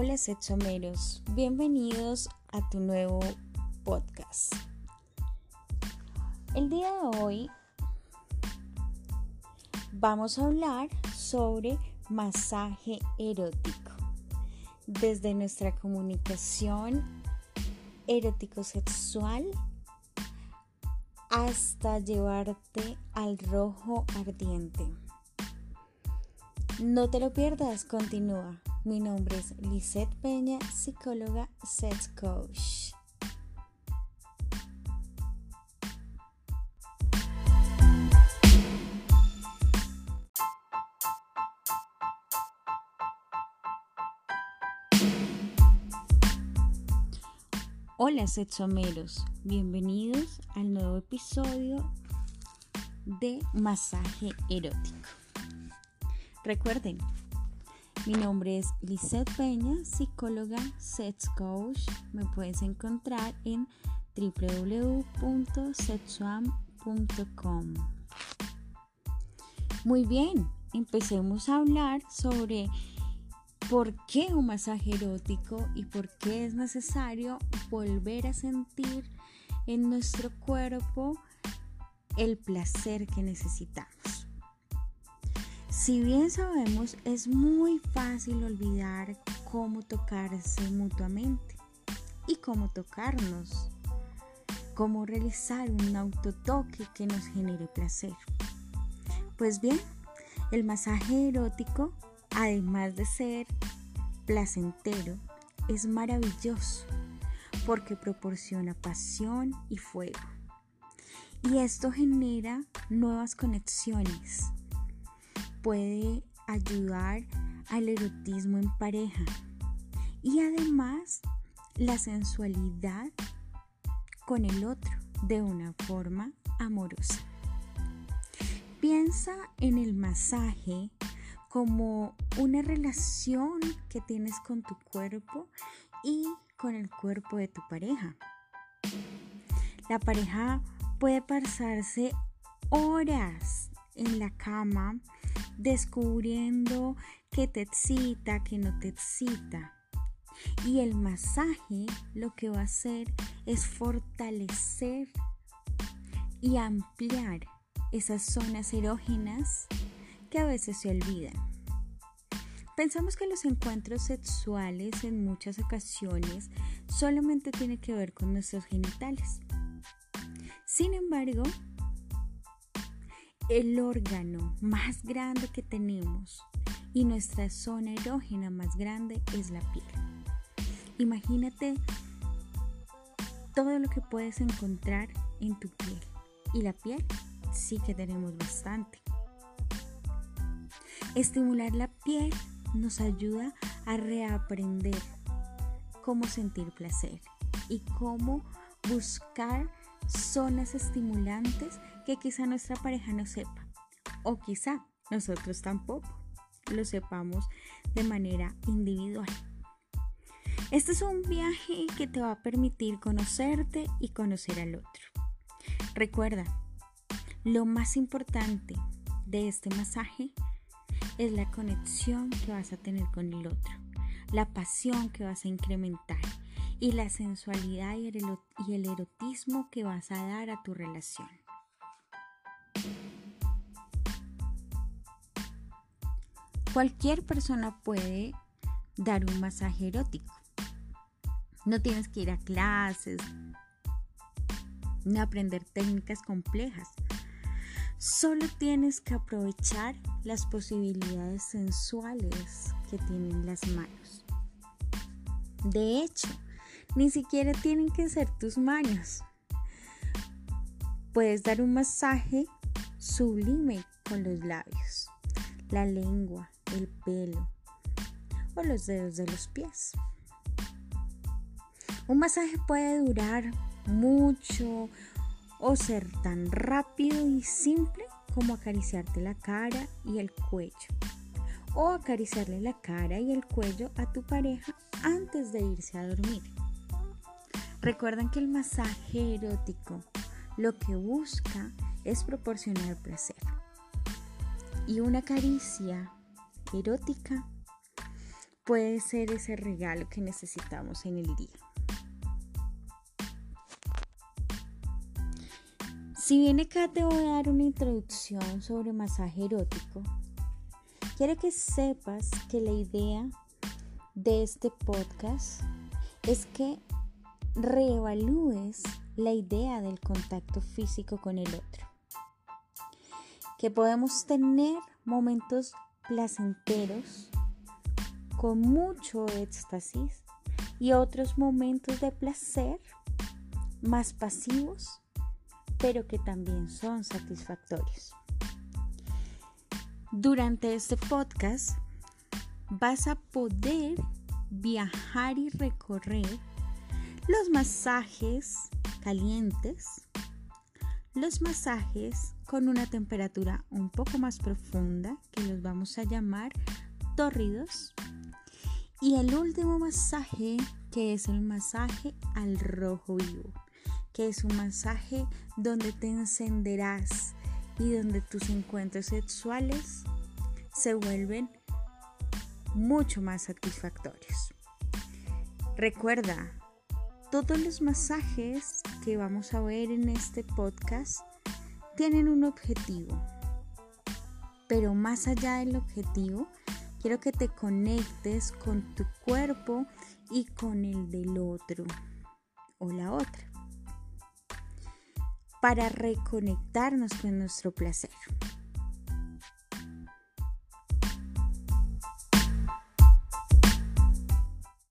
Hola sexomeros, bienvenidos a tu nuevo podcast. El día de hoy vamos a hablar sobre masaje erótico. Desde nuestra comunicación erótico-sexual hasta llevarte al rojo ardiente. No te lo pierdas, continúa. Mi nombre es Lisette Peña, psicóloga Sex Coach. Hola sexomeros, bienvenidos al nuevo episodio de Masaje Erótico. Recuerden, mi nombre es Lisette Peña, psicóloga Sex Coach. Me puedes encontrar en www.sexuam.com. Muy bien, empecemos a hablar sobre por qué un masaje erótico y por qué es necesario volver a sentir en nuestro cuerpo el placer que necesitamos. Si bien sabemos, es muy fácil olvidar cómo tocarse mutuamente y cómo tocarnos, cómo realizar un autotoque que nos genere placer. Pues bien, el masaje erótico además de ser placentero, es maravilloso porque proporciona pasión y fuego. Y esto genera nuevas conexiones. Puede ayudar al erotismo en pareja. Y además la sensualidad con el otro de una forma amorosa. Piensa en el masaje como una relación que tienes con tu cuerpo y con el cuerpo de tu pareja. La pareja puede pasarse horas en la cama descubriendo que te excita, que no te excita. Y el masaje lo que va a hacer es fortalecer y ampliar esas zonas erógenas que a veces se olvidan. Pensamos que los encuentros sexuales en muchas ocasiones solamente tienen que ver con nuestros genitales. Sin embargo, el órgano más grande que tenemos y nuestra zona erógena más grande es la piel. Imagínate todo lo que puedes encontrar en tu piel. Y la piel sí que tenemos bastante. Estimular la piel nos ayuda a reaprender cómo sentir placer y cómo buscar zonas estimulantes que quizá nuestra pareja no sepa o quizá nosotros tampoco lo sepamos de manera individual. Este es un viaje que te va a permitir conocerte y conocer al otro. Recuerda, lo más importante de este masaje es la conexión que vas a tener con el otro, la pasión que vas a incrementar y la sensualidad y el erotismo que vas a dar a tu relación. Cualquier persona puede dar un masaje erótico. No tienes que ir a clases, ni aprender técnicas complejas. Solo tienes que aprovechar las posibilidades sensuales que tienen las manos. De hecho, ni siquiera tienen que ser tus manos. Puedes dar un masaje sublime con los labios, la lengua, el pelo o los dedos de los pies. Un masaje puede durar mucho o ser tan rápido y simple como acariciarte la cara y el cuello o acariciarle la cara y el cuello a tu pareja antes de irse a dormir. Recuerden que el masaje erótico lo que busca es proporcionar placer. Y una caricia erótica puede ser ese regalo que necesitamos en el día. Si bien acá te voy a dar una introducción sobre masaje erótico, quiero que sepas que la idea de este podcast es que reevalúes la idea del contacto físico con el otro. Que podemos tener momentos placenteros con mucho éxtasis y otros momentos de placer más pasivos pero que también son satisfactorios. Durante este podcast vas a poder viajar y recorrer los masajes calientes, los masajes con una temperatura un poco más profunda, que los vamos a llamar tórridos, y el último masaje, que es el masaje al rojo vivo que es un masaje donde te encenderás y donde tus encuentros sexuales se vuelven mucho más satisfactorios. Recuerda, todos los masajes que vamos a ver en este podcast tienen un objetivo, pero más allá del objetivo, quiero que te conectes con tu cuerpo y con el del otro o la otra para reconectarnos con nuestro placer.